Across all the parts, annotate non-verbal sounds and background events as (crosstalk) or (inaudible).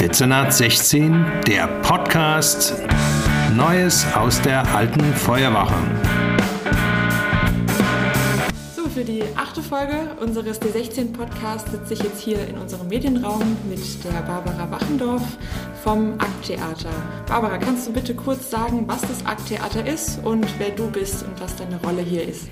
Dezernat 16, der Podcast Neues aus der alten Feuerwache. So, für die achte Folge unseres D16 Podcasts sitze ich jetzt hier in unserem Medienraum mit der Barbara Wachendorf vom Akttheater. Barbara, kannst du bitte kurz sagen, was das Akttheater ist und wer du bist und was deine Rolle hier ist?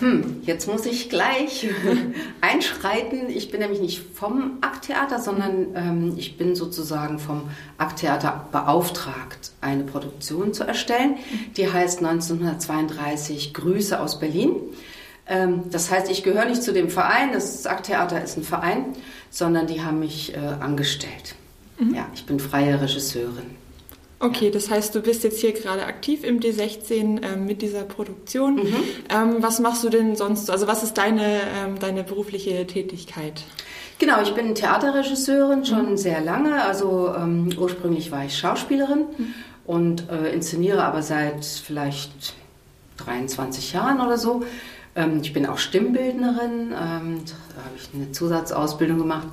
Hm, jetzt muss ich gleich (laughs) einschreiten. Ich bin nämlich nicht vom Akttheater, sondern ähm, ich bin sozusagen vom Akttheater beauftragt, eine Produktion zu erstellen. Die heißt 1932 Grüße aus Berlin. Ähm, das heißt, ich gehöre nicht zu dem Verein, das Akttheater ist ein Verein, sondern die haben mich äh, angestellt. Mhm. Ja, ich bin freie Regisseurin. Okay, das heißt, du bist jetzt hier gerade aktiv im D16 ähm, mit dieser Produktion. Mhm. Ähm, was machst du denn sonst? Also was ist deine, ähm, deine berufliche Tätigkeit? Genau, ich bin Theaterregisseurin schon mhm. sehr lange. Also ähm, ursprünglich war ich Schauspielerin mhm. und äh, inszeniere aber seit vielleicht 23 Jahren oder so. Ähm, ich bin auch Stimmbildnerin, ähm, da habe ich eine Zusatzausbildung gemacht.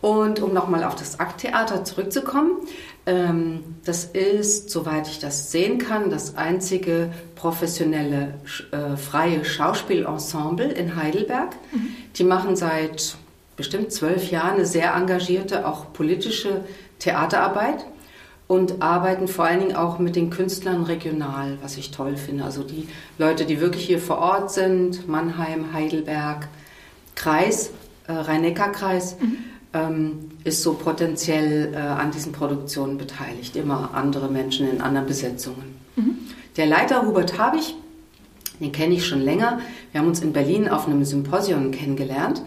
Und um nochmal auf das Akttheater zurückzukommen, das ist, soweit ich das sehen kann, das einzige professionelle äh, freie Schauspielensemble in Heidelberg. Mhm. Die machen seit bestimmt zwölf Jahren eine sehr engagierte, auch politische Theaterarbeit und arbeiten vor allen Dingen auch mit den Künstlern regional, was ich toll finde. Also die Leute, die wirklich hier vor Ort sind, Mannheim, Heidelberg, Kreis, äh, Rhein-Neckar-Kreis. Mhm ähm, ist so potenziell äh, an diesen Produktionen beteiligt. Immer andere Menschen in anderen Besetzungen. Mhm. Der Leiter Hubert Habich, den kenne ich schon länger. Wir haben uns in Berlin auf einem Symposium kennengelernt.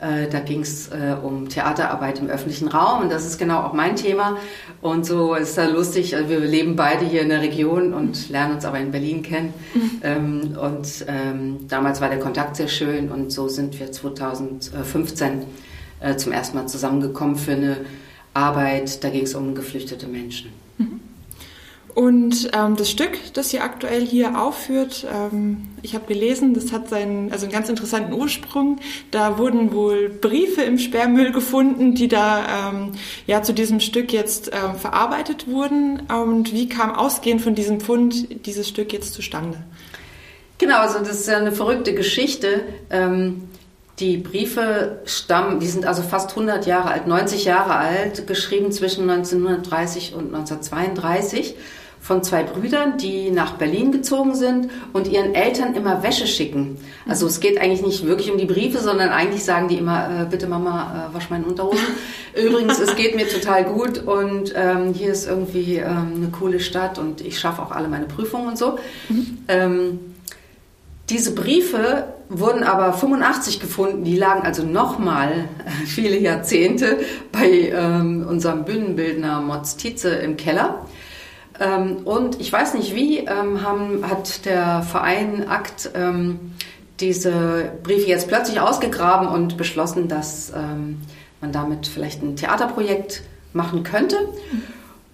Äh, da ging es äh, um Theaterarbeit im öffentlichen Raum und das ist genau auch mein Thema. Und so ist da lustig, also wir leben beide hier in der Region und lernen uns aber in Berlin kennen. Mhm. Ähm, und ähm, damals war der Kontakt sehr schön und so sind wir 2015 äh, zum ersten Mal zusammengekommen für eine Arbeit. Da ging es um geflüchtete Menschen. Mhm. Und ähm, das Stück, das ihr aktuell hier aufführt, ähm, ich habe gelesen, das hat seinen, also einen ganz interessanten Ursprung. Da wurden wohl Briefe im Sperrmüll gefunden, die da ähm, ja zu diesem Stück jetzt ähm, verarbeitet wurden. Und wie kam ausgehend von diesem Fund dieses Stück jetzt zustande? Genau, also das ist ja eine verrückte Geschichte. Ähm, die Briefe stammen, die sind also fast 100 Jahre alt, 90 Jahre alt, geschrieben zwischen 1930 und 1932 von zwei Brüdern, die nach Berlin gezogen sind und ihren Eltern immer Wäsche schicken. Also es geht eigentlich nicht wirklich um die Briefe, sondern eigentlich sagen die immer, äh, bitte Mama, äh, wasch meine Unterhosen. (laughs) Übrigens, es geht mir total gut und ähm, hier ist irgendwie ähm, eine coole Stadt und ich schaffe auch alle meine Prüfungen und so. Mhm. Ähm, diese Briefe wurden aber 85 gefunden, die lagen also nochmal viele Jahrzehnte bei ähm, unserem Bühnenbildner Motz Tietze im Keller. Ähm, und ich weiß nicht wie, ähm, haben, hat der Verein Akt ähm, diese Briefe jetzt plötzlich ausgegraben und beschlossen, dass ähm, man damit vielleicht ein Theaterprojekt machen könnte.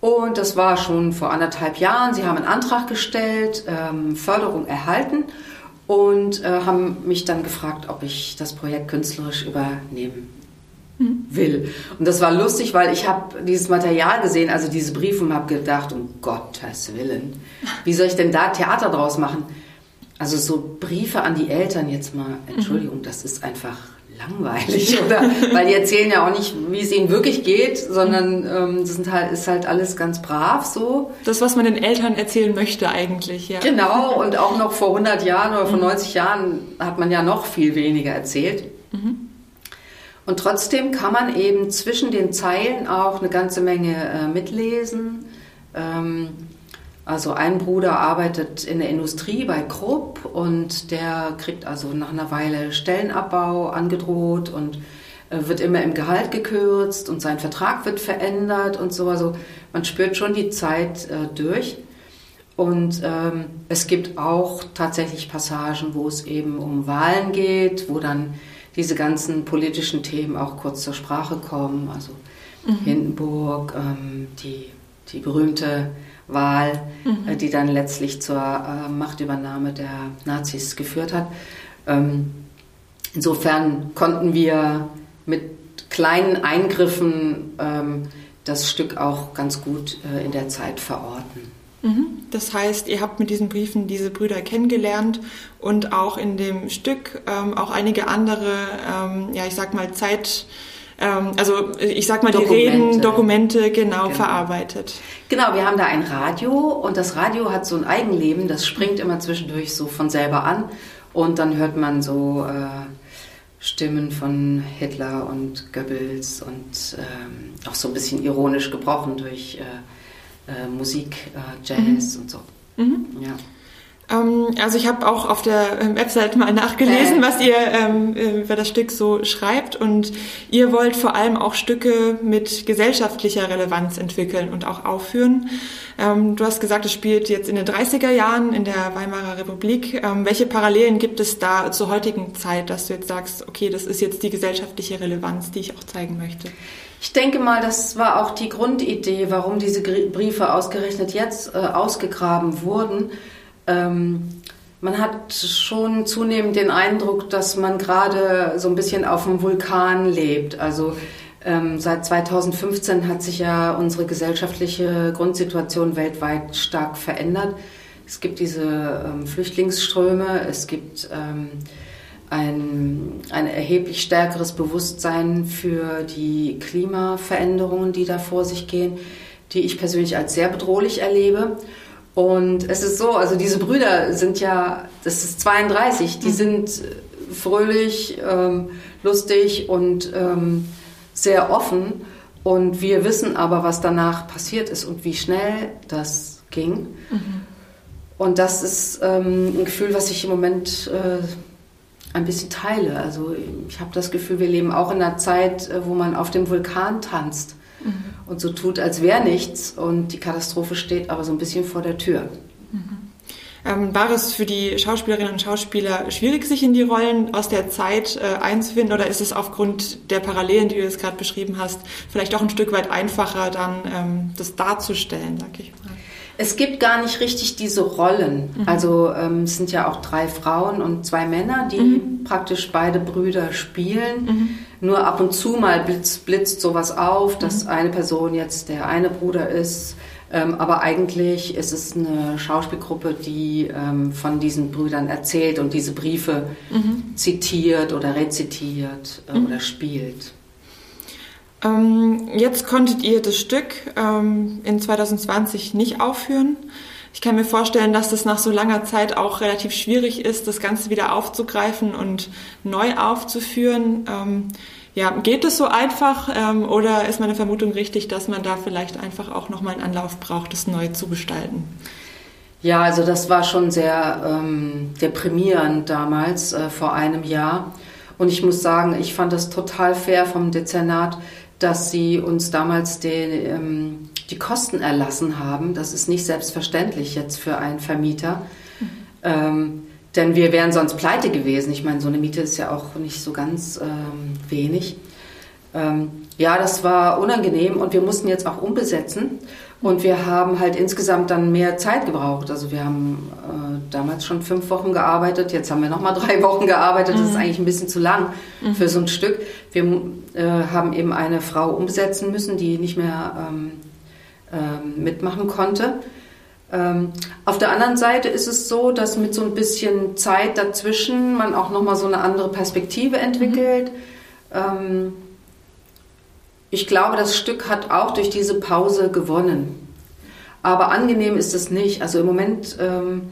Und das war schon vor anderthalb Jahren. Sie haben einen Antrag gestellt, ähm, Förderung erhalten und äh, haben mich dann gefragt, ob ich das Projekt künstlerisch übernehmen hm. will. Und das war lustig, weil ich habe dieses Material gesehen, also diese Briefe und habe gedacht, um Gottes Willen, wie soll ich denn da Theater draus machen? Also so Briefe an die Eltern jetzt mal, Entschuldigung, das ist einfach langweilig, (laughs) oder? Weil die erzählen ja auch nicht, wie es ihnen wirklich geht, sondern ähm, das sind halt, ist halt alles ganz brav so. Das, was man den Eltern erzählen möchte eigentlich, ja. Genau, (laughs) und auch noch vor 100 Jahren oder vor 90 mhm. Jahren hat man ja noch viel weniger erzählt. Mhm. Und trotzdem kann man eben zwischen den Zeilen auch eine ganze Menge äh, mitlesen. Ähm, also ein Bruder arbeitet in der Industrie bei Krupp und der kriegt also nach einer Weile Stellenabbau angedroht und äh, wird immer im Gehalt gekürzt und sein Vertrag wird verändert und so. Also man spürt schon die Zeit äh, durch. Und ähm, es gibt auch tatsächlich Passagen, wo es eben um Wahlen geht, wo dann diese ganzen politischen Themen auch kurz zur Sprache kommen. Also mhm. Hindenburg, ähm, die, die berühmte Wahl, mhm. Äh, die dann letztlich zur äh, Machtübernahme der Nazis geführt hat. Ähm, insofern konnten wir mit kleinen Eingriffen ähm, das Stück auch ganz gut äh, in der Zeit verorten. Mhm. Das heißt, ihr habt mit diesen Briefen diese Brüder kennengelernt und auch in dem Stück ähm, auch einige andere, ähm, ja, ich sag mal, Zeit, ähm, also ich sag mal, Dokumente. die Reden, Dokumente genau, genau, verarbeitet. Genau, wir haben da ein Radio und das Radio hat so ein Eigenleben, das springt immer zwischendurch so von selber an und dann hört man so äh, Stimmen von Hitler und Goebbels und ähm, auch so ein bisschen ironisch gebrochen durch äh, äh, Musik, äh, Jazz mhm. und so. Mhm. Ja. Ähm, also ich habe auch auf der ähm, Website mal nachgelesen, was ihr ähm, äh, über das Stück so schreibt und ihr wollt vor allem auch Stücke mit gesellschaftlicher Relevanz entwickeln und auch aufführen. du hast gesagt, es spielt jetzt in den 30er Jahren in der Weimarer Republik. welche Parallelen gibt es da zur heutigen Zeit, dass du jetzt sagst, okay, das ist jetzt die gesellschaftliche Relevanz, die ich auch zeigen möchte? Ich denke mal, das war auch die Grundidee, warum diese Briefe ausgerechnet jetzt äh, ausgegraben wurden ähm, man hat schon zunehmend den Eindruck, dass man gerade so ein bisschen auf dem Vulkan lebt. Also ähm, seit 2015 hat sich ja unsere gesellschaftliche Grundsituation weltweit stark verändert. Es gibt diese ähm, Flüchtlingsströme, es gibt ähm, ein, ein erheblich stärkeres Bewusstsein für die Klimaveränderungen, die da vor sich gehen, die ich persönlich als sehr bedrohlich erlebe. Und es ist so, also diese Brüder sind ja, das ist 32, die mhm. sind fröhlich, ähm, lustig und ähm, sehr offen. Und wir wissen aber, was danach passiert ist und wie schnell das ging. Mhm. Und das ist ähm, ein Gefühl, was ich im Moment äh, ein bisschen teile. Also ich habe das Gefühl, wir leben auch in einer Zeit, äh, wo man auf dem Vulkan tanzt mhm. Und so tut, als wäre nichts und die Katastrophe steht aber so ein bisschen vor der Tür. Mhm. Ähm, war es für die Schauspielerinnen und Schauspieler schwierig, sich in die Rollen aus der Zeit äh, einzufinden oder ist es aufgrund der Parallelen, die du jetzt gerade beschrieben hast, vielleicht auch ein Stück weit einfacher, dann ähm, das darzustellen, sag ich mal? Es gibt gar nicht richtig diese Rollen. Mhm. Also ähm, es sind ja auch drei Frauen und zwei Männer, die mhm. praktisch beide Brüder spielen. Mhm. Nur ab und zu mal blitzt, blitzt sowas auf, dass mhm. eine Person jetzt der eine Bruder ist. Ähm, aber eigentlich ist es eine Schauspielgruppe, die ähm, von diesen Brüdern erzählt und diese Briefe mhm. zitiert oder rezitiert äh, mhm. oder spielt. Ähm, jetzt konntet ihr das Stück ähm, in 2020 nicht aufführen. Ich kann mir vorstellen, dass das nach so langer Zeit auch relativ schwierig ist, das Ganze wieder aufzugreifen und neu aufzuführen. Ähm, ja, geht es so einfach ähm, oder ist meine Vermutung richtig, dass man da vielleicht einfach auch nochmal einen Anlauf braucht, das neu zu gestalten? Ja, also das war schon sehr ähm, deprimierend damals, äh, vor einem Jahr. Und ich muss sagen, ich fand das total fair vom Dezernat, dass sie uns damals den, ähm, die Kosten erlassen haben. Das ist nicht selbstverständlich jetzt für einen Vermieter. Mhm. Ähm, denn wir wären sonst pleite gewesen. Ich meine, so eine Miete ist ja auch nicht so ganz ähm, wenig. Ähm, ja, das war unangenehm und wir mussten jetzt auch umbesetzen. Und wir haben halt insgesamt dann mehr Zeit gebraucht. Also wir haben äh, damals schon fünf Wochen gearbeitet, jetzt haben wir nochmal (laughs) drei Wochen gearbeitet. Das ist mhm. eigentlich ein bisschen zu lang mhm. für so ein Stück. Wir äh, haben eben eine Frau umsetzen müssen, die nicht mehr ähm, äh, mitmachen konnte. Ähm, auf der anderen Seite ist es so, dass mit so ein bisschen Zeit dazwischen man auch nochmal so eine andere Perspektive entwickelt. Mhm. Ähm, ich glaube, das Stück hat auch durch diese Pause gewonnen. Aber angenehm ist es nicht. Also im Moment ähm,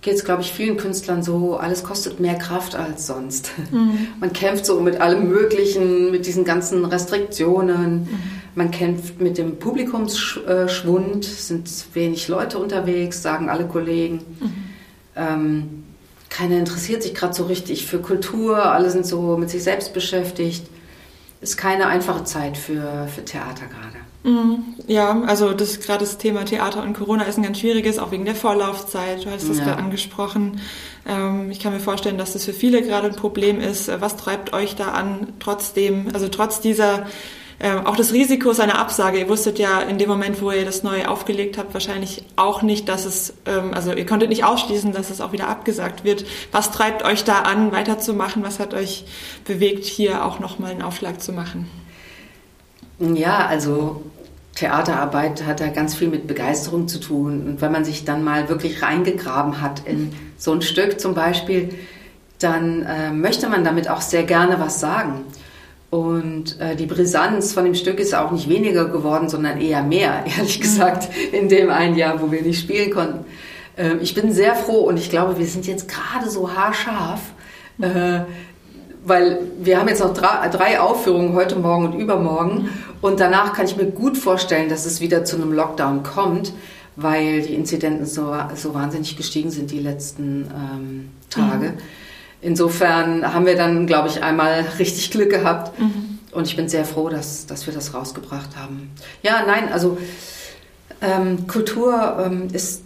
geht es, glaube ich, vielen Künstlern so, alles kostet mehr Kraft als sonst. Mhm. Man kämpft so mit allem Möglichen, mit diesen ganzen Restriktionen. Mhm. Man kämpft mit dem Publikumsschwund, es sind wenig Leute unterwegs, sagen alle Kollegen. Mhm. Ähm, keiner interessiert sich gerade so richtig für Kultur, alle sind so mit sich selbst beschäftigt ist keine einfache Zeit für, für Theater gerade. Mhm. Ja, also das gerade das Thema Theater und Corona ist ein ganz schwieriges, auch wegen der Vorlaufzeit. Du hast das ja. gerade angesprochen. Ähm, ich kann mir vorstellen, dass das für viele gerade ein Problem ist. Was treibt euch da an, trotzdem, also trotz dieser ähm, auch das Risiko seiner Absage. Ihr wusstet ja in dem Moment, wo ihr das neu aufgelegt habt, wahrscheinlich auch nicht, dass es, ähm, also ihr konntet nicht ausschließen, dass es auch wieder abgesagt wird. Was treibt euch da an, weiterzumachen? Was hat euch bewegt, hier auch nochmal einen Aufschlag zu machen? Ja, also Theaterarbeit hat ja ganz viel mit Begeisterung zu tun. Und wenn man sich dann mal wirklich reingegraben hat in so ein Stück zum Beispiel, dann äh, möchte man damit auch sehr gerne was sagen. Und äh, die Brisanz von dem Stück ist auch nicht weniger geworden, sondern eher mehr, (laughs) ehrlich mhm. gesagt, in dem einen Jahr, wo wir nicht spielen konnten. Äh, ich bin sehr froh und ich glaube, wir sind jetzt gerade so haarscharf, äh, weil wir haben jetzt noch drei, drei, Aufführungen heute Morgen und übermorgen mhm. und danach kann ich mir gut vorstellen, dass es wieder zu einem Lockdown kommt, weil die Inzidenzen so, so wahnsinnig gestiegen sind die letzten ähm, Tage. Mhm. Insofern haben wir dann, glaube ich, einmal richtig Glück gehabt. Mhm. Und ich bin sehr froh, dass, dass wir das rausgebracht haben. Ja, nein, also ähm, Kultur ähm, ist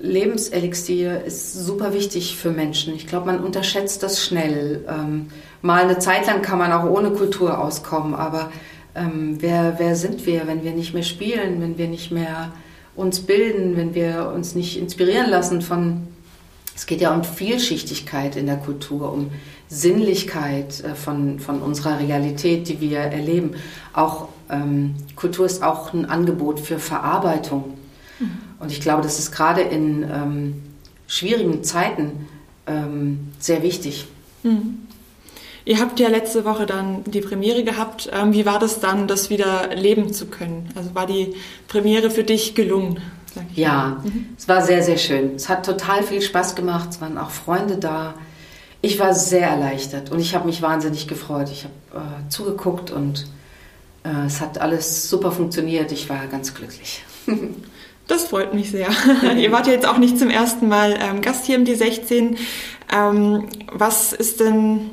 Lebenselixier, ist super wichtig für Menschen. Ich glaube, man unterschätzt das schnell. Ähm, mal eine Zeit lang kann man auch ohne Kultur auskommen, aber ähm, wer, wer sind wir, wenn wir nicht mehr spielen, wenn wir nicht mehr uns bilden, wenn wir uns nicht inspirieren lassen von es geht ja um Vielschichtigkeit in der Kultur, um Sinnlichkeit äh, von, von unserer Realität, die wir erleben. Auch ähm, Kultur ist auch ein Angebot für Verarbeitung. Mhm. Und ich glaube, das ist gerade in ähm, schwierigen Zeiten ähm, sehr wichtig. Mhm. Ihr habt ja letzte Woche dann die Premiere gehabt. Ähm, wie war das dann, das wieder leben zu können? Also war die Premiere für dich gelungen? Ja, mhm. es war sehr, sehr schön. Es hat total viel Spaß gemacht. Es waren auch Freunde da. Ich war sehr erleichtert und ich habe mich wahnsinnig gefreut. Ich habe äh, zugeguckt und äh, es hat alles super funktioniert. Ich war ganz glücklich. (laughs) Das freut mich sehr. (laughs) Ihr wart ja jetzt auch nicht zum ersten Mal ähm, Gast hier im D16. Ähm, was ist denn,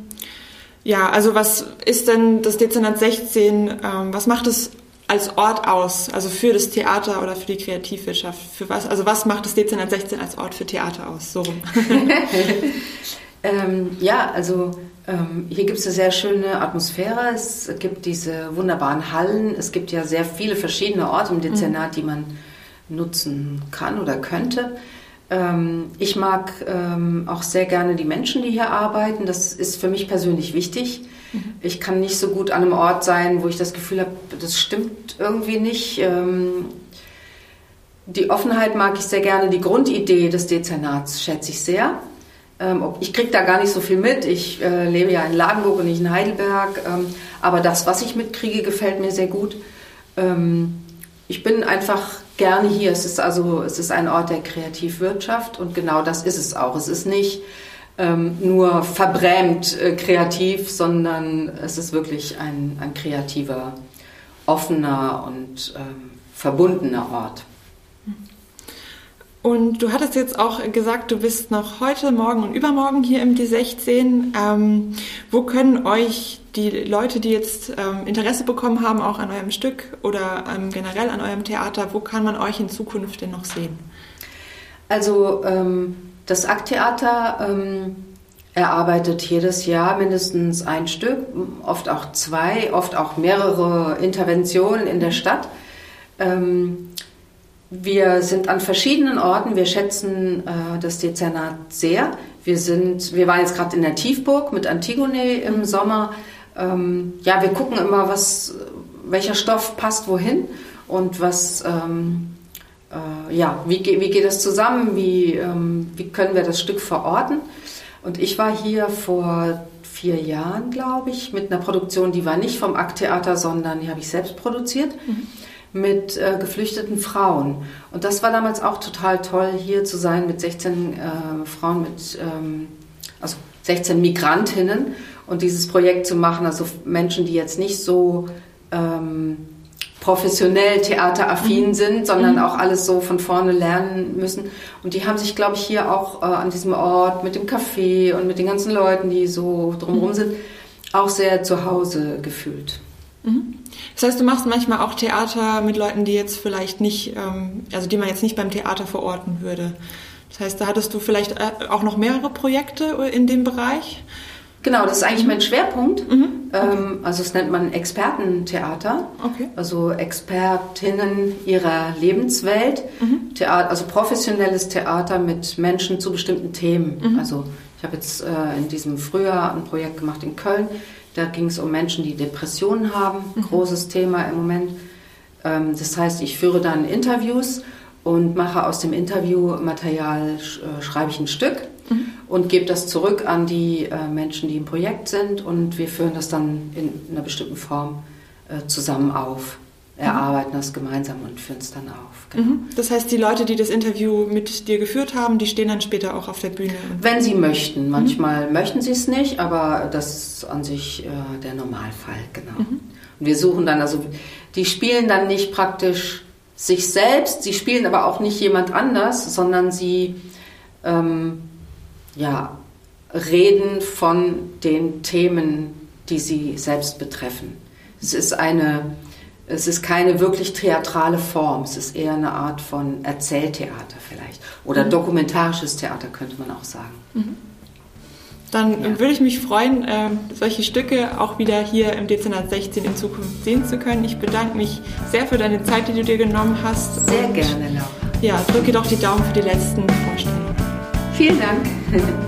ja, also was ist denn das Dezernat 16, ähm, was macht es als Ort aus, also für das Theater oder für die Kreativwirtschaft? Für was, also was macht das Dezernat 16 als Ort für Theater aus? So rum. (laughs) ähm, ja, also ähm, hier gibt es eine sehr schöne Atmosphäre. Es gibt diese wunderbaren Hallen. Es gibt ja sehr viele verschiedene Orte im Dezernat, mhm. die man nutzen kann oder könnte. Ähm, ich mag ähm, auch sehr gerne die Menschen, die hier arbeiten. Das ist für mich persönlich wichtig. Ich kann nicht so gut an einem Ort sein, wo ich das Gefühl habe, das stimmt irgendwie nicht. Ähm, die Offenheit mag ich sehr gerne. Die Grundidee des Dezernats schätze ich sehr. Ähm, ich kriege da gar nicht so viel mit. Ich äh, lebe ja in Ladenburg und nicht in Heidelberg. Ähm, aber das, was ich mitkriege, gefällt mir sehr gut. Ich bin einfach gerne hier. Es ist also es ist ein Ort der Kreativwirtschaft und genau das ist es auch. Es ist nicht ähm, nur verbrämt äh, kreativ, sondern es ist wirklich ein, ein kreativer, offener und ähm, verbundener Ort. Und du hattest jetzt auch gesagt, du bist noch heute, morgen und übermorgen hier im D16. Ähm, wo können euch die Leute, die jetzt ähm, Interesse bekommen haben, auch an eurem Stück oder ähm, generell an eurem Theater, wo kann man euch in Zukunft denn noch sehen? Also ähm, das Akttheater ähm, erarbeitet jedes Jahr mindestens ein Stück, oft auch zwei, oft auch mehrere Interventionen in der Stadt. Ähm, wir sind an verschiedenen Orten. Wir schätzen äh, das Dezernat sehr. Wir sind, wir waren jetzt gerade in der Tiefburg mit Antigone im Sommer. Ähm, ja, wir gucken immer, was, welcher Stoff passt wohin und was ähm, äh, ja, wie, wie geht das zusammen, wie, ähm, wie können wir das Stück verorten. Und ich war hier vor vier Jahren, glaube ich, mit einer Produktion, die war nicht vom Akttheater, sondern die habe ich selbst produziert, mhm. mit äh, geflüchteten Frauen. Und das war damals auch total toll, hier zu sein mit 16 äh, Frauen, mit ähm, also 16 Migrantinnen und dieses Projekt zu machen, also Menschen, die jetzt nicht so ähm, professionell theateraffin mhm. sind, sondern mhm. auch alles so von vorne lernen müssen. Und die haben sich, glaube ich, hier auch äh, an diesem Ort mit dem Café und mit den ganzen Leuten, die so drumherum mhm. sind, auch sehr zu Hause gefühlt. Mhm. Das heißt, du machst manchmal auch Theater mit Leuten, die jetzt vielleicht nicht, ähm, also die man jetzt nicht beim Theater verorten würde. Das heißt, da hattest du vielleicht äh, auch noch mehrere Projekte in dem Bereich? Genau, das ist eigentlich mein Schwerpunkt. Mhm. Okay. Ähm, also es nennt man Expertentheater. Okay. Also Expertinnen ihrer Lebenswelt. Mhm. Theater, also professionelles Theater mit Menschen zu bestimmten Themen. Mhm. Also ich habe jetzt äh, in diesem Frühjahr ein Projekt gemacht in Köln. Da ging es um Menschen, die Depressionen haben. Mhm. Großes Thema im Moment. Ähm, das heißt, ich führe dann Interviews und mache aus dem Interviewmaterial, äh, schreibe ich ein Stück mhm. Und gebe das zurück an die äh, Menschen, die im Projekt sind und wir führen das dann in einer bestimmten Form äh, zusammen auf erarbeiten das gemeinsam und führen es dann auf. Genau. Mhm. Das heißt, die Leute, die das Interview mit dir geführt haben, die stehen dann später auch auf der Bühne? Wenn sie möchten. Manchmal mhm. möchten sie es nicht, aber das ist an sich äh, der Normalfall, genau. Mhm. Und wir suchen dann, also die spielen dann nicht praktisch sich selbst, sie spielen aber auch nicht jemand anders, sondern sie ähm, ja, reden von den Themen, die sie selbst betreffen. Es ist eine es ist keine wirklich theatrale Form, es ist eher eine Art von Erzähltheater vielleicht. Oder mhm. dokumentarisches Theater könnte man auch sagen. Mhm. Dann ja. würde ich mich freuen, äh, solche Stücke auch wieder hier im Dezernat 16 in Zukunft sehen zu können. Ich bedanke mich sehr für deine Zeit, die du dir genommen hast. Sehr gerne, Laura. Ja, drücke doch die Daumen für die letzten Vorstellungen. Vielen Dank.